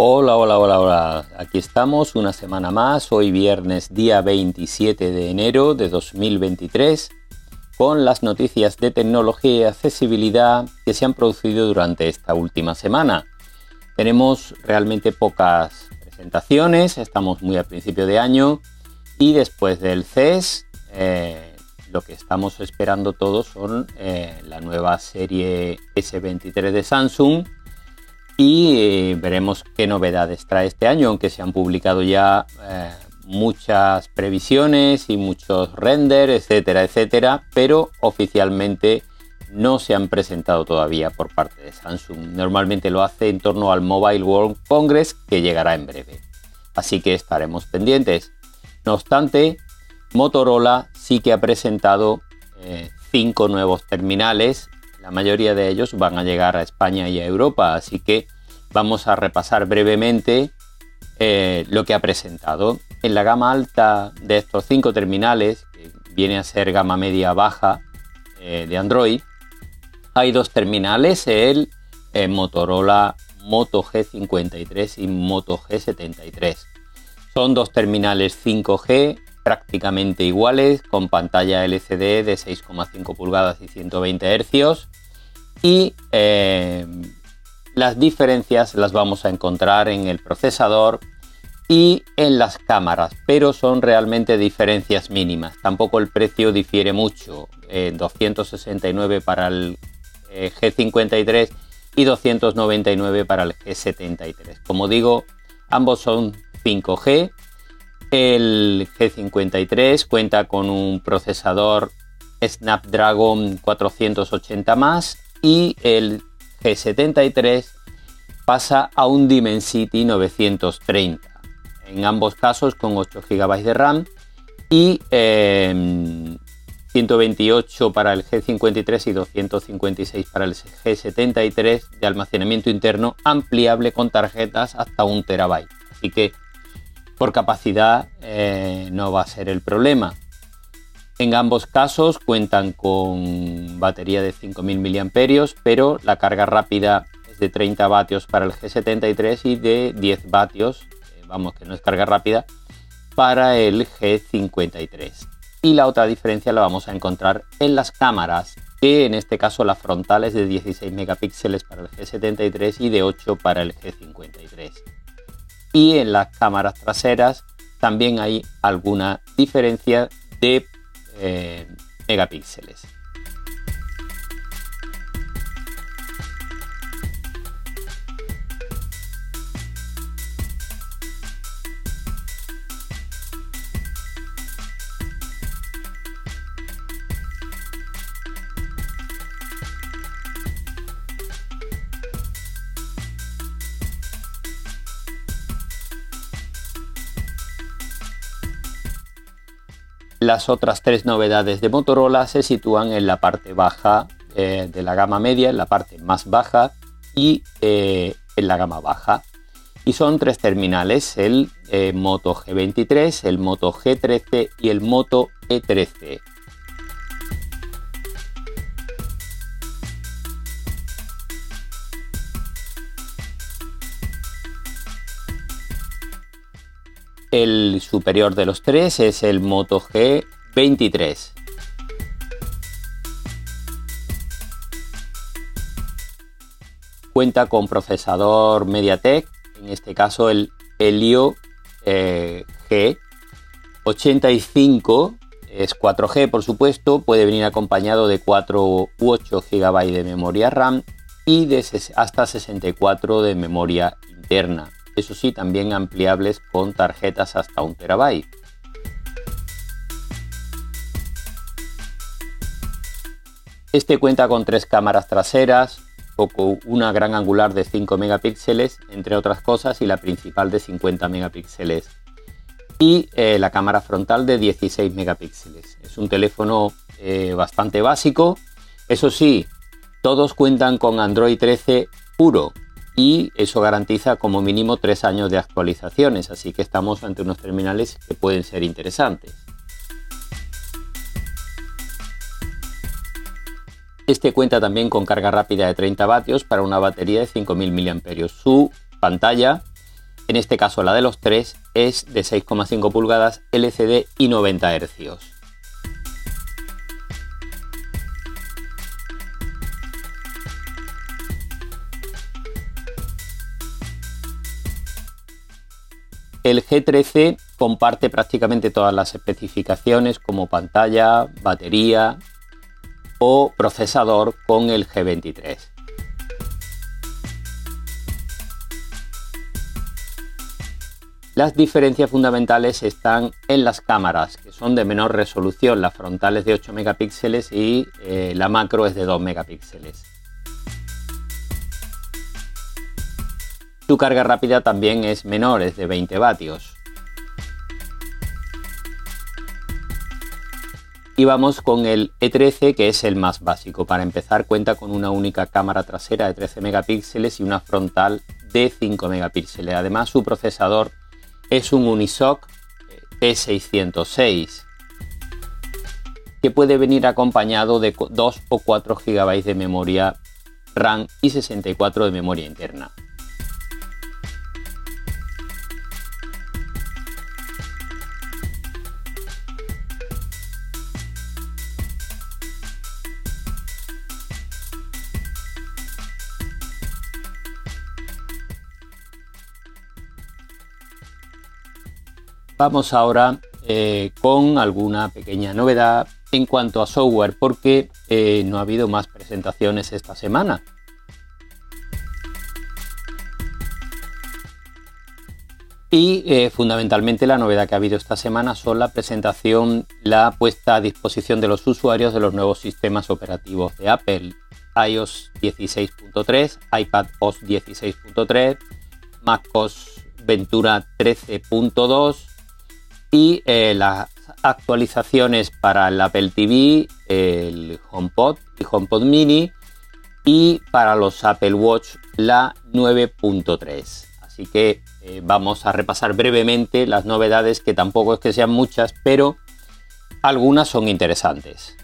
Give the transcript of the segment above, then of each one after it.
Hola, hola, hola, hola. Aquí estamos una semana más, hoy viernes día 27 de enero de 2023, con las noticias de tecnología y accesibilidad que se han producido durante esta última semana. Tenemos realmente pocas presentaciones, estamos muy al principio de año y después del CES eh, lo que estamos esperando todos son eh, la nueva serie S23 de Samsung y eh, veremos qué novedades trae este año, aunque se han publicado ya eh, muchas previsiones y muchos renders, etcétera, etcétera, pero oficialmente no se han presentado todavía por parte de Samsung. Normalmente lo hace en torno al Mobile World Congress que llegará en breve. Así que estaremos pendientes. No obstante, Motorola sí que ha presentado eh, cinco nuevos terminales la mayoría de ellos van a llegar a España y a Europa, así que vamos a repasar brevemente eh, lo que ha presentado. En la gama alta de estos cinco terminales, que viene a ser gama media baja eh, de Android, hay dos terminales, el eh, Motorola Moto G53 y Moto G73. Son dos terminales 5G prácticamente iguales, con pantalla LCD de 6,5 pulgadas y 120 Hz y eh, las diferencias las vamos a encontrar en el procesador y en las cámaras, pero son realmente diferencias mínimas. Tampoco el precio difiere mucho, 269 para el eh, G53 y 299 para el G73. Como digo, ambos son 5G. El G53 cuenta con un procesador Snapdragon 480 más y el G73 pasa a un Dimensity 930. En ambos casos con 8 GB de RAM y 128 em, para el G53 y 256 para el G73 de almacenamiento interno ampliable con tarjetas hasta un terabyte. Así que por capacidad eh, no va a ser el problema. En ambos casos cuentan con batería de 5.000 mAh, pero la carga rápida es de 30 vatios para el G73 y de 10 vatios, eh, vamos que no es carga rápida, para el G53. Y la otra diferencia la vamos a encontrar en las cámaras, que en este caso la frontal es de 16 megapíxeles para el G73 y de 8 para el G53. Y en las cámaras traseras también hay alguna diferencia de eh, megapíxeles. Las otras tres novedades de Motorola se sitúan en la parte baja eh, de la gama media, en la parte más baja y eh, en la gama baja. Y son tres terminales, el eh, Moto G23, el Moto G13 y el Moto E13. El superior de los tres es el Moto G23. Cuenta con procesador MediaTek, en este caso el Helio eh, G85, es 4G por supuesto, puede venir acompañado de 4 u 8 GB de memoria RAM y de hasta 64 de memoria interna eso sí, también ampliables con tarjetas hasta un terabyte. Este cuenta con tres cámaras traseras, una gran angular de 5 megapíxeles, entre otras cosas, y la principal de 50 megapíxeles. y eh, la cámara frontal de 16 megapíxeles. Es un teléfono eh, bastante básico. Eso sí, todos cuentan con Android 13 puro y eso garantiza como mínimo tres años de actualizaciones, así que estamos ante unos terminales que pueden ser interesantes. Este cuenta también con carga rápida de 30 vatios para una batería de 5000 mAh. Su pantalla, en este caso la de los tres, es de 6,5 pulgadas LCD y 90 Hz. El G13 comparte prácticamente todas las especificaciones como pantalla, batería, o procesador con el G23. Las diferencias fundamentales están en las cámaras, que son de menor resolución, la frontal es de 8 megapíxeles y eh, la macro es de 2 megapíxeles. Su carga rápida también es menor, es de 20 vatios. Y vamos con el E13 que es el más básico. Para empezar cuenta con una única cámara trasera de 13 megapíxeles y una frontal de 5 megapíxeles. Además su procesador es un Unisoc T606 que puede venir acompañado de 2 o 4 GB de memoria RAM y 64 de memoria interna. Vamos ahora eh, con alguna pequeña novedad en cuanto a software porque eh, no ha habido más presentaciones esta semana. Y eh, fundamentalmente la novedad que ha habido esta semana son la presentación, la puesta a disposición de los usuarios de los nuevos sistemas operativos de Apple, iOS 16.3, iPadOS 16.3, macOS Ventura 13.2, y eh, las actualizaciones para el Apple TV, el HomePod y HomePod Mini y para los Apple Watch la 9.3. Así que eh, vamos a repasar brevemente las novedades que tampoco es que sean muchas, pero algunas son interesantes.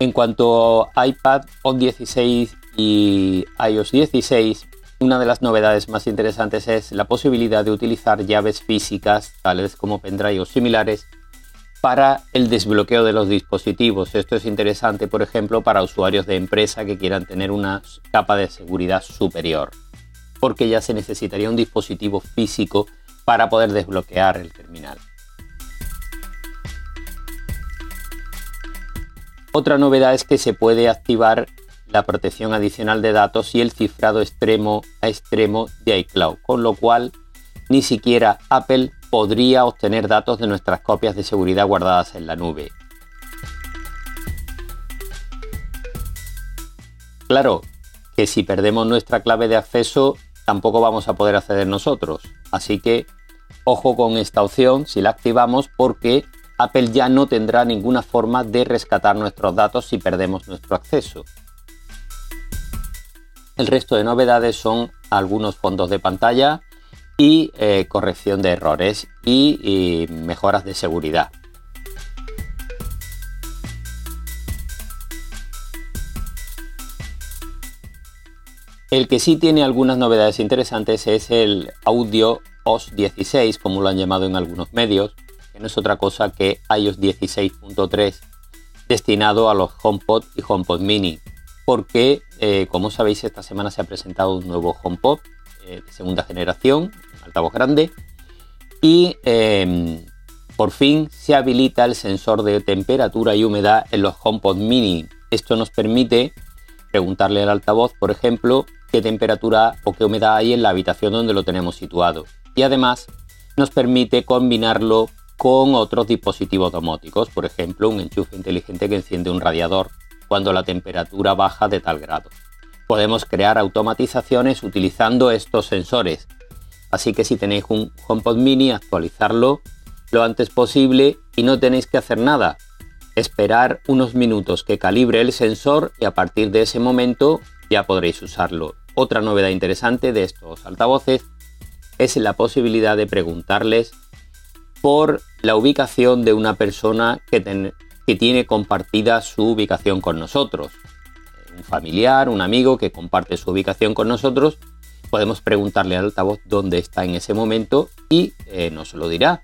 En cuanto a iPad OS 16 y iOS 16, una de las novedades más interesantes es la posibilidad de utilizar llaves físicas, tales como pendrive o similares, para el desbloqueo de los dispositivos. Esto es interesante, por ejemplo, para usuarios de empresa que quieran tener una capa de seguridad superior, porque ya se necesitaría un dispositivo físico para poder desbloquear el terminal. Otra novedad es que se puede activar la protección adicional de datos y el cifrado extremo a extremo de iCloud, con lo cual ni siquiera Apple podría obtener datos de nuestras copias de seguridad guardadas en la nube. Claro que si perdemos nuestra clave de acceso tampoco vamos a poder acceder nosotros, así que ojo con esta opción si la activamos porque Apple ya no tendrá ninguna forma de rescatar nuestros datos si perdemos nuestro acceso. El resto de novedades son algunos fondos de pantalla y eh, corrección de errores y, y mejoras de seguridad. El que sí tiene algunas novedades interesantes es el audio OS 16, como lo han llamado en algunos medios, no es otra cosa que iOS 16.3 destinado a los HomePod y HomePod Mini. Porque, eh, como sabéis, esta semana se ha presentado un nuevo HomePod eh, de segunda generación, altavoz grande, y em, por fin se habilita el sensor de temperatura y humedad en los HomePod Mini. Esto nos permite preguntarle al altavoz, por ejemplo, qué temperatura o qué humedad hay en la habitación donde lo tenemos situado. Y además nos permite combinarlo con otros dispositivos domóticos, por ejemplo, un enchufe inteligente que enciende un radiador cuando la temperatura baja de tal grado. Podemos crear automatizaciones utilizando estos sensores. Así que si tenéis un HomePod mini, actualizarlo lo antes posible y no tenéis que hacer nada. Esperar unos minutos que calibre el sensor y a partir de ese momento ya podréis usarlo. Otra novedad interesante de estos altavoces es la posibilidad de preguntarles por la ubicación de una persona que, que tiene compartida su ubicación con nosotros. Un familiar, un amigo que comparte su ubicación con nosotros, podemos preguntarle al altavoz dónde está en ese momento y eh, nos lo dirá.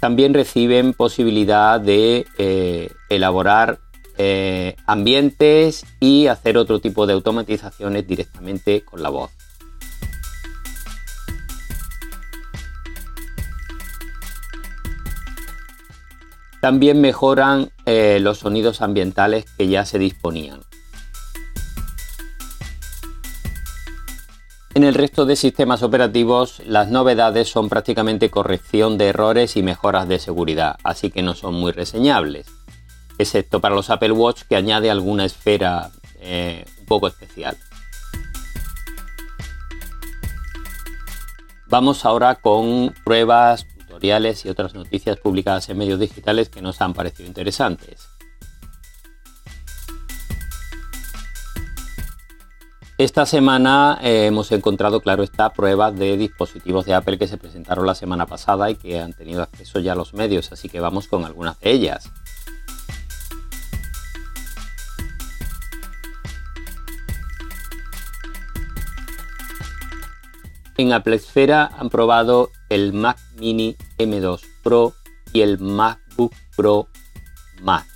También reciben posibilidad de eh, elaborar eh, ambientes y hacer otro tipo de automatizaciones directamente con la voz. También mejoran eh, los sonidos ambientales que ya se disponían. En el resto de sistemas operativos las novedades son prácticamente corrección de errores y mejoras de seguridad, así que no son muy reseñables, excepto para los Apple Watch que añade alguna esfera eh, un poco especial. Vamos ahora con pruebas y otras noticias publicadas en medios digitales que nos han parecido interesantes. Esta semana eh, hemos encontrado, claro está, pruebas de dispositivos de Apple que se presentaron la semana pasada y que han tenido acceso ya a los medios, así que vamos con algunas de ellas. En Apple Esfera han probado el Mac Mini M2 Pro y el MacBook Pro Max.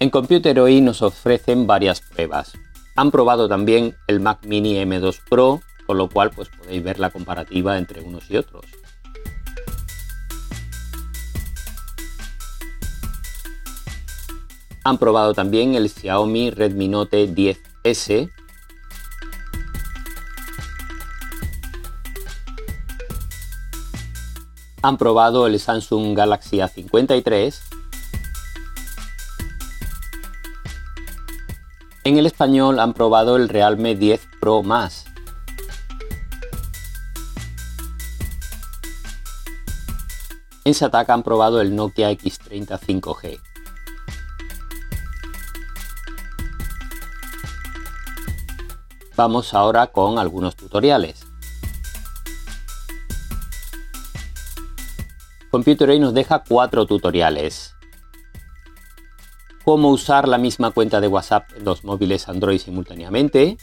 En Computer hoy nos ofrecen varias pruebas. Han probado también el Mac Mini M2 Pro, con lo cual pues podéis ver la comparativa entre unos y otros. Han probado también el Xiaomi Redmi Note 10S. Han probado el Samsung Galaxy A53. En el español han probado el Realme 10 Pro Más. En Sataka han probado el Nokia X30 5G. Vamos ahora con algunos tutoriales. Computer nos deja cuatro tutoriales. Cómo usar la misma cuenta de WhatsApp en los móviles Android simultáneamente.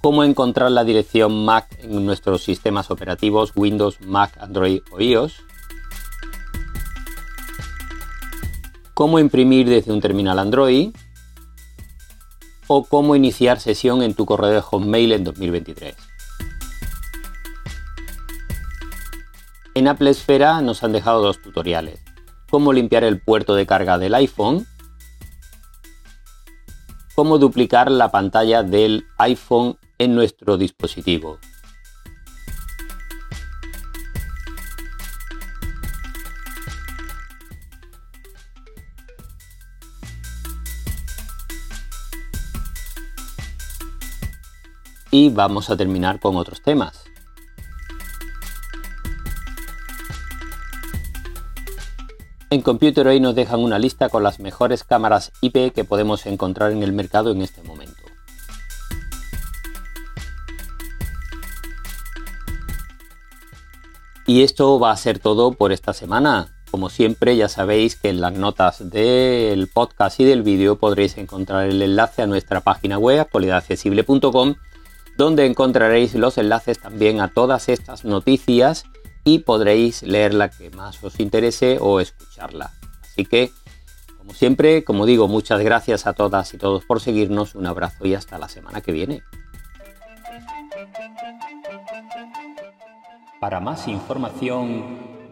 Cómo encontrar la dirección Mac en nuestros sistemas operativos Windows, Mac, Android o iOS. Cómo imprimir desde un terminal Android o cómo iniciar sesión en tu correo de Hotmail en 2023. En Apple Esfera nos han dejado dos tutoriales. Cómo limpiar el puerto de carga del iPhone. Cómo duplicar la pantalla del iPhone en nuestro dispositivo. Y vamos a terminar con otros temas. En Computer hoy nos dejan una lista con las mejores cámaras IP que podemos encontrar en el mercado en este momento. Y esto va a ser todo por esta semana. Como siempre, ya sabéis que en las notas del podcast y del vídeo podréis encontrar el enlace a nuestra página web actualidadaccesible.com donde encontraréis los enlaces también a todas estas noticias y podréis leer la que más os interese o escucharla. Así que, como siempre, como digo, muchas gracias a todas y todos por seguirnos, un abrazo y hasta la semana que viene. Para más información